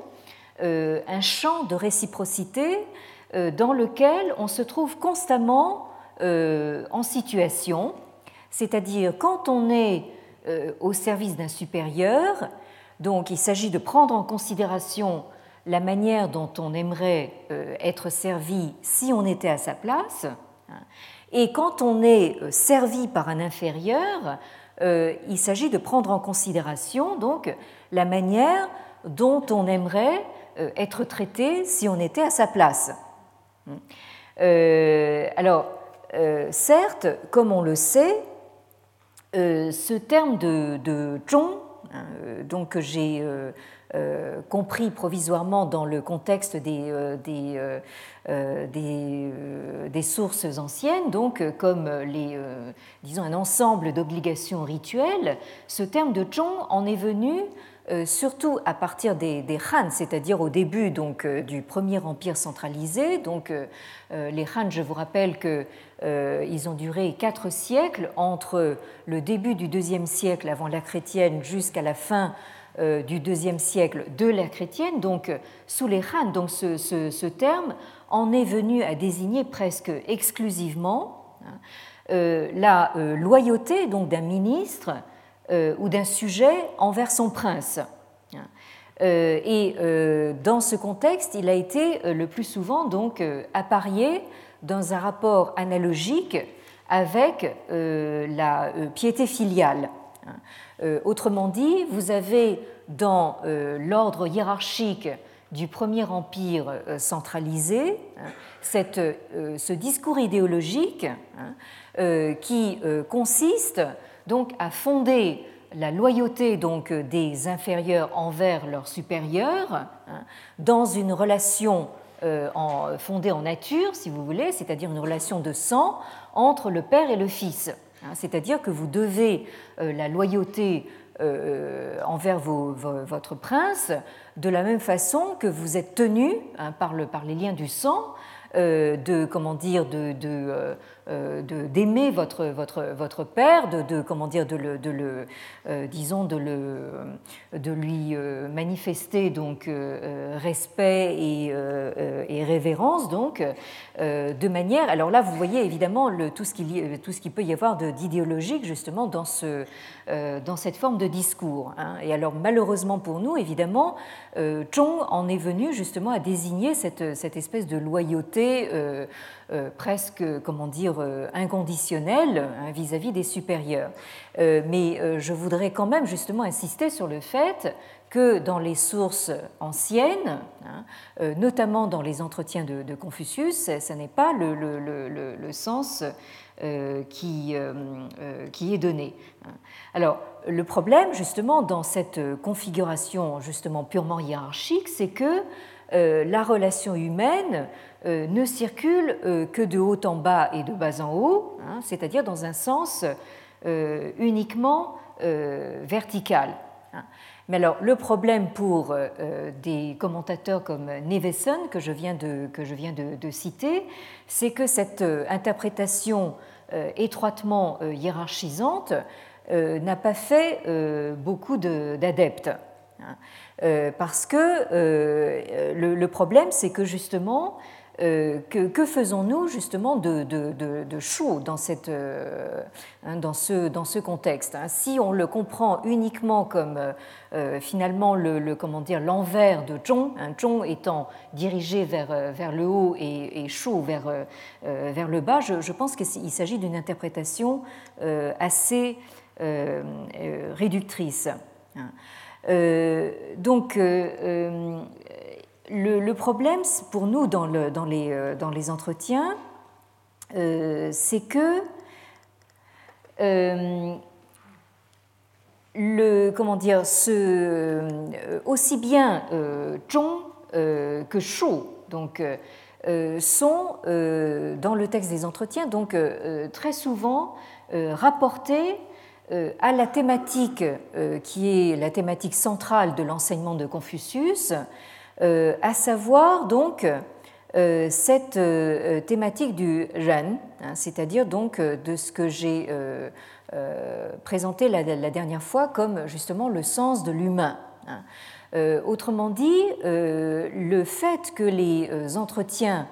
un champ de réciprocité dans lequel on se trouve constamment en situation, c'est-à-dire quand on est au service d'un supérieur, donc il s'agit de prendre en considération la manière dont on aimerait euh, être servi si on était à sa place. Et quand on est euh, servi par un inférieur, euh, il s'agit de prendre en considération donc la manière dont on aimerait être traité si on était à sa place. alors, certes, comme on le sait, ce terme de, de donc que j'ai euh, euh, compris provisoirement dans le contexte des, des, sources anciennes, donc comme les, disons un ensemble d'obligations rituelles, ce terme de Zhong en est venu surtout à partir des, des Han, c'est-à-dire au début donc, du premier empire centralisé. Donc, les Han, je vous rappelle qu'ils ont duré quatre siècles entre le début du deuxième siècle avant la chrétienne jusqu'à la fin euh, du deuxième siècle de l'ère chrétienne, donc sous les Han. Donc ce, terme en est venu à désigner presque exclusivement hein, euh, la euh, loyauté donc d'un ministre ou d'un sujet envers son prince. Hein. Et dans ce contexte, il a été le plus souvent donc apparié dans un rapport analogique avec la piété filiale. Hein. Euh, autrement dit, vous avez dans euh, l'ordre hiérarchique du Premier Empire euh, centralisé hein, ce discours idéologique hein, qui consiste donc à fonder la loyauté donc des inférieurs envers leurs supérieurs dans une relation fondée en nature, si vous voulez, c'est-à-dire une relation de sang entre le père et le fils. Hein, c'est-à-dire que vous devez euh, la loyauté euh, envers votre prince de la même façon que vous êtes tenu hein, par, les liens du sang euh, de comment dire de, euh, d'aimer votre, votre, votre père, de, de, comment dire, de le, de le euh, disons, de, le, de lui euh, manifester donc respect et, et, révérence donc de manière. Alors là, vous voyez évidemment le, tout ce qu'il tout ce qui peut y avoir d'idéologique justement dans ce dans cette forme de discours. Hein. Et alors malheureusement pour nous, évidemment, Zhong en est venu justement à désigner cette, cette espèce de loyauté presque, comment dire, dire, inconditionnelle hein, vis-à-vis des supérieurs. mais je voudrais quand même justement insister sur le fait que dans les sources anciennes, hein, notamment dans les entretiens de, Confucius, ce n'est pas le, sens qui, qui, est donné. Hein. Alors, le problème, justement, dans cette configuration justement purement hiérarchique, c'est que euh, la relation humaine euh, ne circule euh, que de haut en bas et de bas en haut, hein, c'est-à-dire dans un sens uniquement vertical. Hein. Mais alors, le problème pour des commentateurs comme Neveson, que je viens de citer, c'est que cette interprétation étroitement hiérarchisante n'a pas fait beaucoup d'adeptes. Hein. Euh, parce que euh, le, problème, c'est que justement, euh, que, faisons-nous justement de, de, chaud dans, cette, hein, dans, ce, dans ce contexte hein? Si on le comprend uniquement comme finalement le, comment dire l'envers de Zhong, hein, Zhong étant dirigé vers, vers le haut et, chaud vers, vers le bas, je pense qu'il s'agit d'une interprétation assez réductrice. Euh, donc, euh, euh, le, problème pour nous dans, le, dans, les, entretiens, c'est que le, comment dire, ce, aussi bien Zhong que Shu donc, sont dans le texte des entretiens donc très souvent rapportés à la thématique euh, qui est la thématique centrale de l'enseignement de Confucius, euh, à savoir donc cette thématique du ren, hein, c'est-à-dire donc de ce que j'ai présenté la, dernière fois comme justement le sens de l'humain. Hein. autrement dit, le fait que les entretiens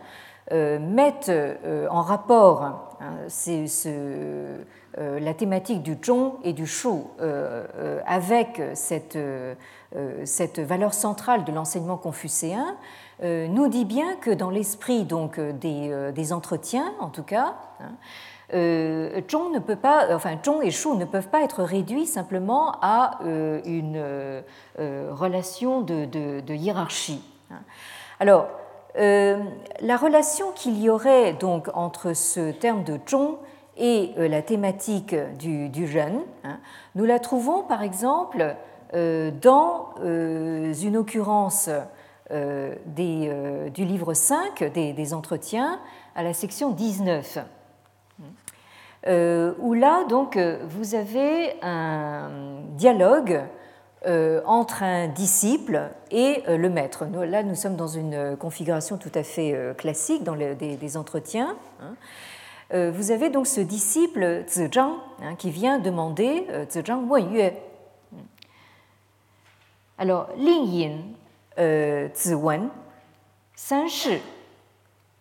mettent en rapport hein, euh, la thématique du zhong et du shu euh, euh, avec cette, valeur centrale de l'enseignement confucéen nous dit bien que dans l'esprit donc des, entretiens, en tout cas, hein, ne peut pas, enfin et shu ne peuvent pas être réduits simplement à une relation de, de, hiérarchie. Hein. Alors, la relation qu'il y aurait donc entre ce terme de zhong et euh, la thématique du, jeune. Hein. Nous la trouvons par exemple euh, dans euh, une occurrence du livre 5 des, entretiens à la section 19. où là, donc, vous avez un dialogue entre un disciple et le maître. Là, nous sommes dans une configuration tout à fait classique dans des, entretiens. Hein. Euh, vous avez donc ce disciple Zizhang hein, qui vient demander euh, Zizhang Wen Alors, Ling Yin euh, Ziwen, San Shi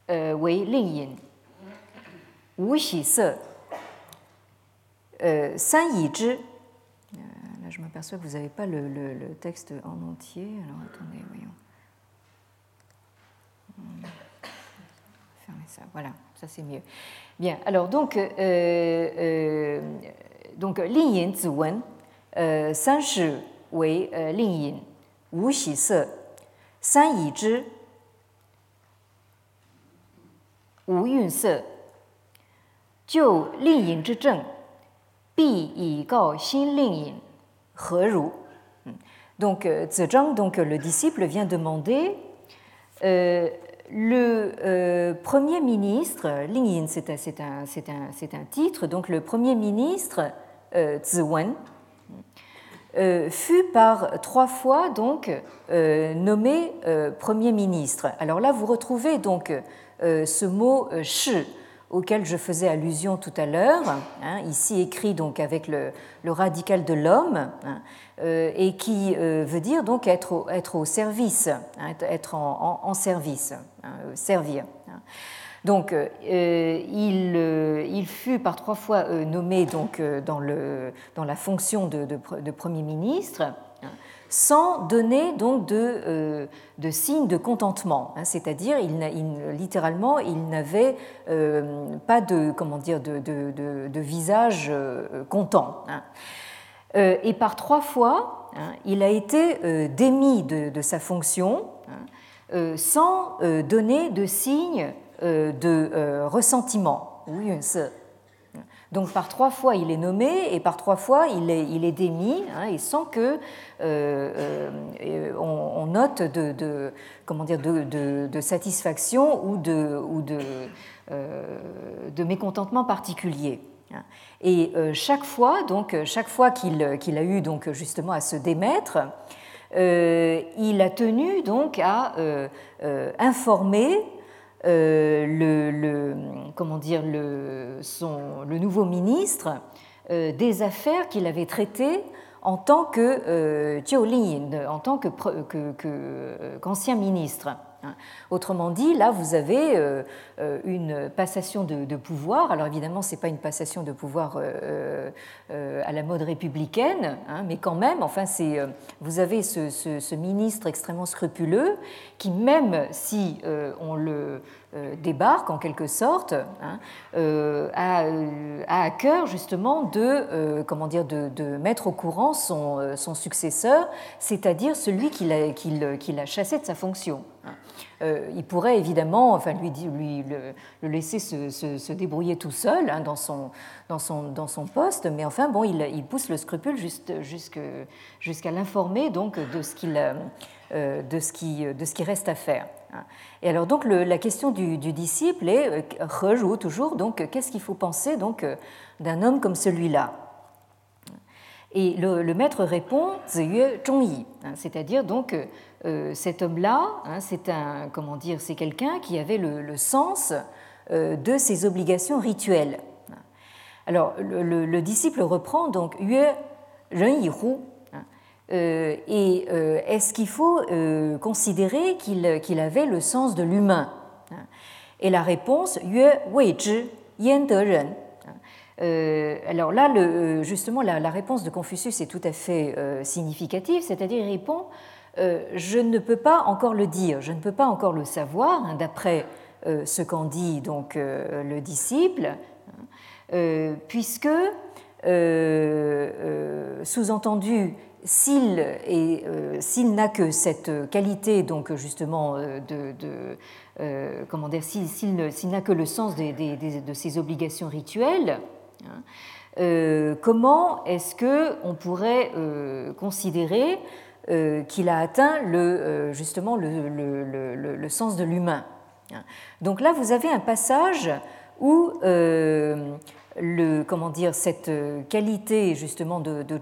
Wei Ling Yin, Wu Xi Se, San Yi Zhi je m'aperçois que vous n'avez pas le, texte en entier. Alors attendez, voyons. Fermez ça, voilà, ça c'est mieux. Bien, alors donc, euh, euh, donc Lin Yin Ziwen, euh, San Shi Wei euh, Lin Yin, Wu Xi Se, San Yi Zhi, Wu Yun Se, Jiu Lin Yin Zhi Zheng, Bi Yi Gao Xin Lin Yin. Donc, Zhang, donc le disciple, vient demander euh, le euh, Premier ministre, Ling Yin, c'est un, un, titre, donc le Premier ministre euh, Ziwen euh, fut par trois fois donc nommé Premier ministre. Alors là, vous retrouvez donc ce mot shi auquel je faisais allusion tout à l'heure, hein, ici écrit donc avec le, radical de l'homme, hein, euh, et qui euh, veut dire donc être au, service, hein, être en, service, servir. Donc, euh, il, fut par trois fois nommé donc dans, la fonction de, Premier ministre sans donner donc de, de signes de contentement, hein. c'est-à-dire littéralement il n'avait pas de comment dire de, de, visage content. Hein. et par trois fois, hein, il a été démis de, sa fonction sans donner de signes de ressentiment. Oui, donc par trois fois il est nommé et par trois fois il est, démis, hein, et sans que euh, euh, on, note de, comment dire, de, satisfaction ou de, euh, mécontentement particulier. Hein. Et chaque fois, donc chaque fois qu'il qu'il a eu donc justement à se démettre, il a tenu donc à informer euh, le, comment dire, le, son, le nouveau ministre euh, des affaires qu'il avait traitées en tant que euh, en tant qu'ancien que, que, ministre. Hein. Autrement dit, là, vous avez euh, euh, une passation de, pouvoir. Alors évidemment, ce n'est pas une passation de pouvoir euh, à la mode républicaine, hein, mais quand même, enfin, vous avez ce, ministre extrêmement scrupuleux qui, même si on le débarque en quelque sorte, hein, a, à cœur justement de, comment dire, de, mettre au courant son, successeur, c'est-à-dire celui qui l'a chassé de sa fonction. Euh, il pourrait évidemment enfin, lui, le, laisser se, débrouiller tout seul hein, dans, son, dans, son, dans son poste, mais enfin, bon, il, pousse le scrupule jusqu'à l'informer de ce, qu'il, euh, de, qui, de ce qui reste à faire. Hein. Et alors donc la question du, disciple est rejoue toujours qu'est-ce qu'il faut penser d'un homme comme celui-là? Et le, maître répond hein, c'est-à-dire donc euh, cet homme-là, hein, c'est un, comment dire, c'est quelqu'un qui avait le, sens euh, de ses obligations rituelles. Alors, le, disciple reprend donc Yue Ren. Hein, euh, et est-ce qu'il faut considérer qu'il avait le sens de l'humain hein? Et la réponse Yue Wei Zhi Yan De Ren. alors là, justement, la, réponse de Confucius est tout à fait significative, c'est-à-dire il répond euh, je ne peux pas encore le dire, je ne peux pas encore le savoir, hein, d'après euh, ce qu'en dit donc euh, le disciple, puisque, sous-entendu, s'il n'a que cette qualité, donc justement, de, comment dire, s'il n'a que le sens de ses obligations rituelles, hein, comment est-ce que on pourrait considérer euh, qu'il a atteint le, euh, justement le, sens de l'humain. Donc là, vous avez un passage où euh, le, comment dire, cette qualité justement de, de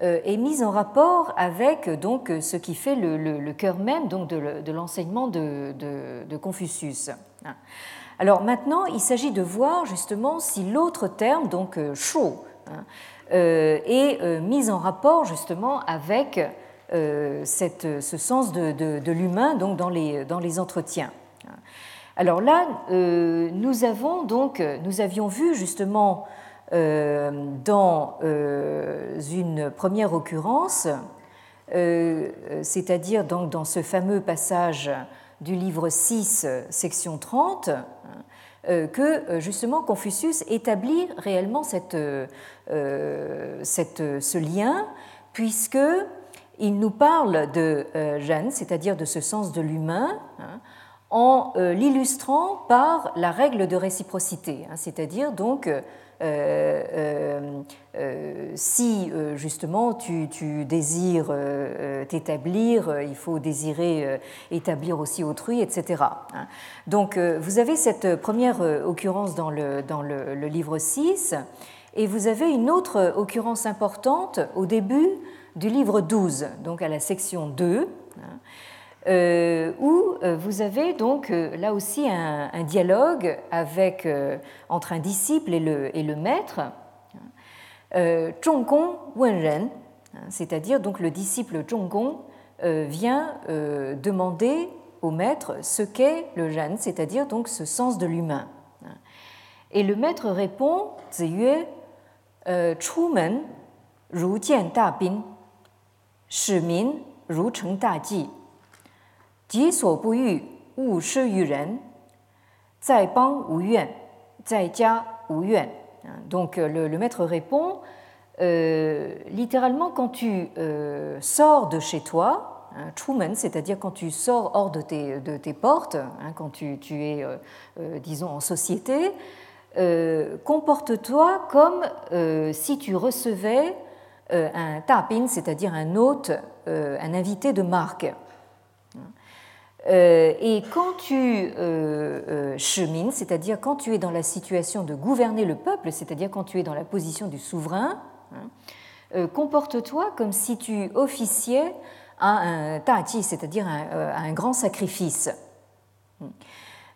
est mise en rapport avec donc, ce qui fait le, cœur même donc, de, l'enseignement de, Confucius. Alors maintenant, il s'agit de voir justement si l'autre terme, donc shu, hein, est mis en rapport justement avec euh, cette, ce sens de, l'humain donc dans les, dans les entretiens. Alors là, euh, nous, avons donc, nous avions vu justement euh, dans une première occurrence, c'est-à-dire donc dans ce fameux passage du livre 6, section 30, que justement Confucius établit réellement cette, cette, ce lien, puisque il nous parle de Jeanne, c'est-à-dire de ce sens de l'humain, hein, en euh, l'illustrant par la règle de réciprocité, hein, c'est-à-dire donc euh, euh, si justement tu, désires t'établir, il faut désirer établir aussi autrui, etc. Hein. Donc vous avez cette première occurrence dans le, dans le livre 6 et vous avez une autre occurrence importante au début du livre 12, donc à la section 2, hein, euh, où euh, vous avez donc euh, là aussi un, dialogue avec, entre un disciple et le, et le maître, Zhonggong Wenren, hein, c'est-à-dire donc le disciple Zhonggong vient demander au maître ce qu'est le Zhan, c'est-à-dire donc ce sens de l'humain. Hein. Et le maître répond Ziyue, Chumen, Ru Jian Da Bin, 使民如承大祭，己所不欲，勿施于人。在邦无怨，在家无怨。Donc le, le maître répond euh, littéralement quand tu euh, sors de chez toi, hein, Truman, c'est-à-dire quand tu sors hors de tes, de tes portes, hein, quand tu, tu es, euh, euh disons, en société, euh, comporte-toi comme euh, si tu recevais un tapin, c'est-à-dire un hôte, un invité de marque. et quand tu chemines, c'est-à-dire quand tu es dans la situation de gouverner le peuple, c'est-à-dire quand tu es dans la position du souverain, hein, comporte-toi comme si tu officiais à un tati, c'est-à-dire à un, grand sacrifice.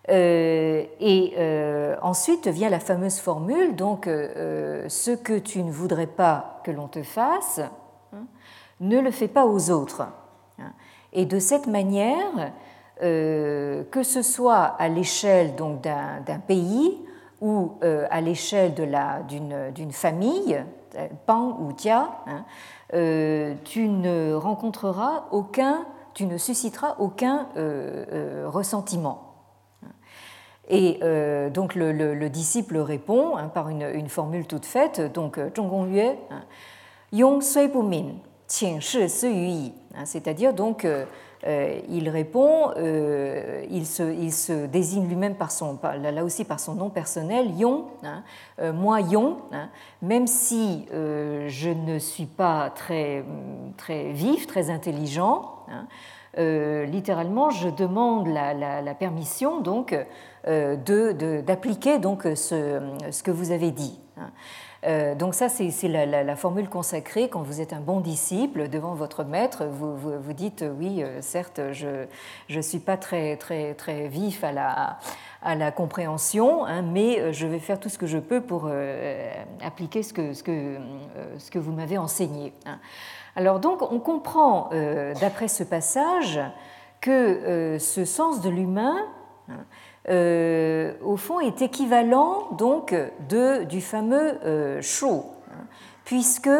Euh, et euh, ensuite vient la fameuse formule, donc euh, ce que tu ne voudrais pas que l'on te fasse, hein, ne le fais pas aux autres. Hein. Et de cette manière, que ce soit à l'échelle d'un pays ou à l'échelle d'une famille, pan ou tia, hein, tu ne rencontreras aucun, tu ne susciteras aucun ressentiment. Et euh, donc le, disciple répond hein, par une, formule toute faite, donc euh, Zhonggong hein, Yong Sui Bu Min, Qing Shi Si Yi. Hein, c'est-à-dire donc euh, il répond, il se, désigne lui-même par son, là aussi par son nom personnel, Yong, moi Yong, même si je ne suis pas très, très vif, très intelligent, littéralement je demande la, la permission donc d'appliquer donc ce, ce, que vous avez dit. Hein. Euh, donc ça, c'est la, formule consacrée quand vous êtes un bon disciple devant votre maître. Vous, vous, dites oui, euh, certes, je ne suis pas très, très, très vif à la, à la compréhension, hein, mais je vais faire tout ce que je peux pour appliquer ce que, ce que, ce que vous m'avez enseigné. Hein. Alors donc, on comprend d'après ce passage que ce sens de l'humain euh, au fond, est équivalent donc de, du fameux euh, hein, puisque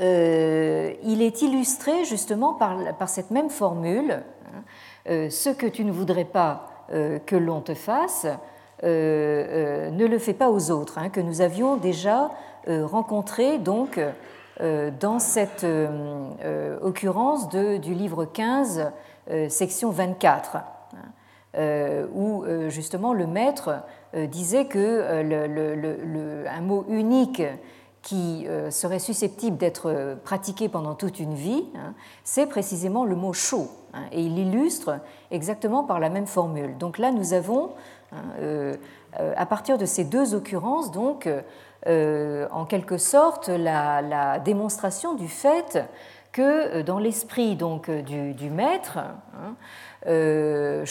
euh, il est illustré justement par, cette même formule hein, euh, ce que tu ne voudrais pas que l'on te fasse, ne le fais pas aux autres, hein, que nous avions déjà rencontré donc dans cette occurrence du livre 15, section 24. Euh, où euh, justement le maître euh, disait que un mot unique qui serait susceptible d'être pratiqué pendant toute une vie, hein, c'est précisément le mot chaud. Hein, et il l'illustre exactement par la même formule. Donc là, nous avons, hein, à partir de ces deux occurrences, donc, en quelque sorte, la, démonstration du fait que dans l'esprit donc du, du maître, euh,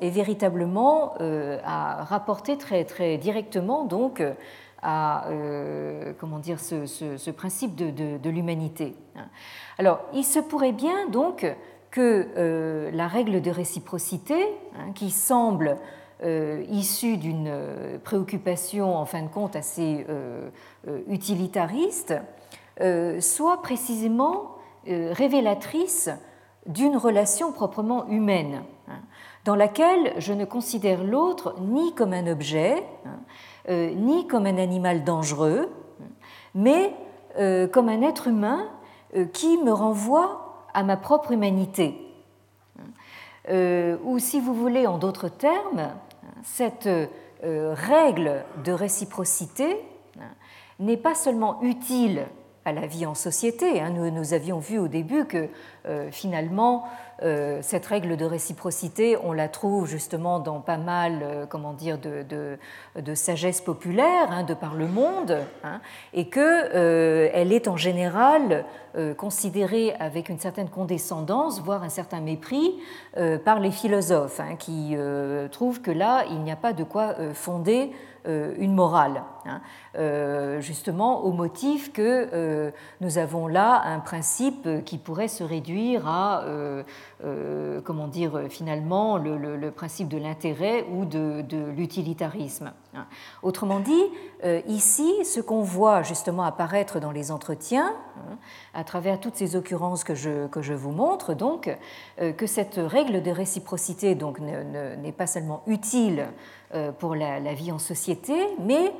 est véritablement euh, à rapporter très, très directement donc à euh, comment dire, ce, principe de, l'humanité. Alors, il se pourrait bien donc que euh, la règle de réciprocité, hein, qui semble issue d'une préoccupation en fin de compte assez utilitariste, soit précisément révélatrice d'une relation proprement humaine, hein, dans laquelle je ne considère l'autre ni comme un objet, hein, euh, ni comme un animal dangereux, mais euh, comme un être humain euh, qui me renvoie à ma propre humanité. ou si vous voulez, en d'autres termes, cette règle de réciprocité n'est pas seulement utile à la vie en société. Hein. Nous, avions vu au début que euh, finalement, euh, cette règle de réciprocité, on la trouve justement dans pas mal, euh, comment dire, de, de, sagesse populaire hein, de par le monde, hein, et que elle est en général considérée avec une certaine condescendance, voire un certain mépris, par les philosophes, qui trouvent que là, il n'y a pas de quoi fonder une morale, justement au motif que nous avons là un principe qui pourrait se réduire à, comment dire, finalement, le, principe de l'intérêt ou de, l'utilitarisme. Autrement dit, ici, ce qu'on voit justement apparaître dans les entretiens, hein, à travers toutes ces occurrences que je, que je vous montre, donc, que cette règle de réciprocité donc n'est pas seulement utile pour la, vie en société, mais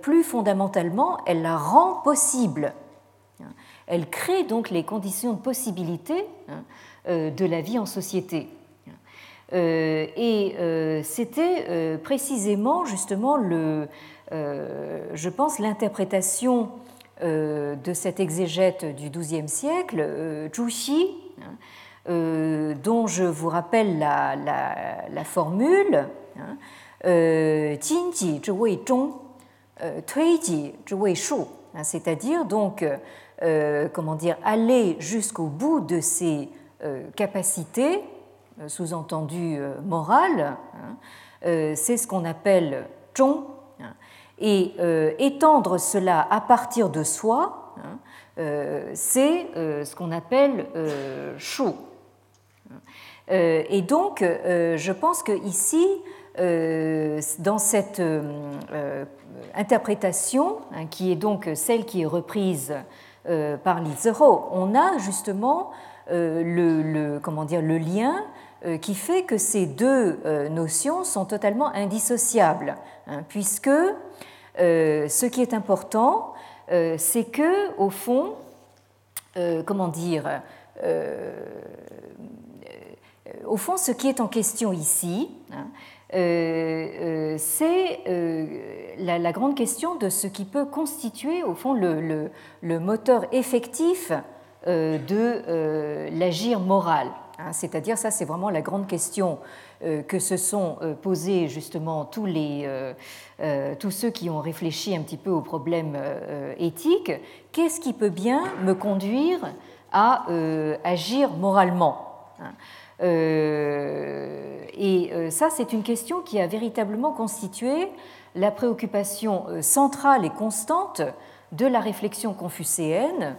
plus fondamentalement, elle la rend possible elle crée donc les conditions de possibilité hein, euh, de la vie en société. Euh, et euh, c'était précisément justement le, je pense, l'interprétation de cet exégète du XIIe siècle, Zhu Xi, hein, dont je vous rappelle la, formule hein, Tuiji zhi wei shu, c'est-à-dire donc euh, comment dire, aller jusqu'au bout de ses euh, capacités, euh, sous-entendu morales, hein, c'est ce qu'on appelle zhong, hein, et étendre cela à partir de soi, hein, c'est ce qu'on appelle shu. Et donc, je pense que ici, dans cette interprétation, qui est donc celle qui est reprise euh, par Lizero, on a justement euh, le, comment dire, le lien euh, qui fait que ces deux notions sont totalement indissociables, hein, puisque ce qui est important, c'est que, au fond, comment dire, au fond, ce qui est en question ici, hein, euh, euh, c'est euh, la, grande question de ce qui peut constituer, au fond, le, moteur effectif de l'agir moral. Hein. C'est-à-dire, ça, c'est vraiment la grande question que se sont posés justement tous, les, tous ceux qui ont réfléchi un petit peu aux problèmes éthiques. Qu'est-ce qui peut bien me conduire à agir moralement hein. Euh, et euh, ça, c'est une question qui a véritablement constitué la préoccupation euh, centrale et constante de la réflexion confucéenne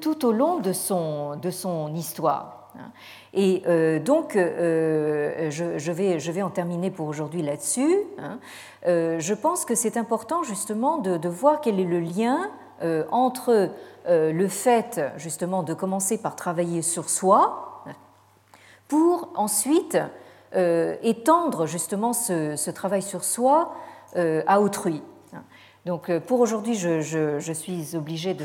tout au long de son, de son histoire. Et donc, je, vais, je vais en terminer pour aujourd'hui là-dessus. Hein. Je pense que c'est important justement de, voir quel est le lien entre le fait justement de commencer par travailler sur soi, pour ensuite euh, étendre justement ce, travail sur soi euh, à autrui. Donc euh, pour aujourd'hui, je, suis obligée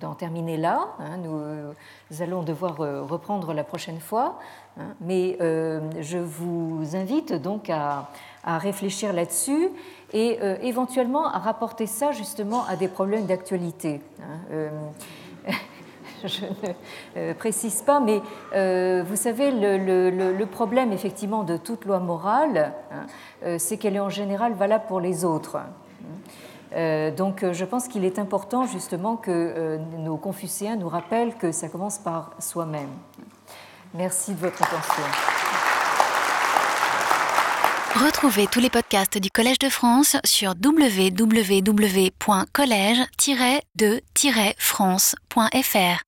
d'en terminer là. Hein. Nous, allons devoir reprendre la prochaine fois, hein. mais je vous invite donc à, réfléchir là-dessus et éventuellement à rapporter ça justement à des problèmes d'actualité. Hein je ne euh, précise pas, mais euh, vous savez, le, problème effectivement de toute loi morale, hein, euh, c'est qu'elle est en général valable pour les autres. donc je pense qu'il est important justement que nos confucéens nous rappellent que ça commence par soi-même. Merci de votre attention. Retrouvez tous les podcasts du Collège de France sur www.collège-de-france.fr.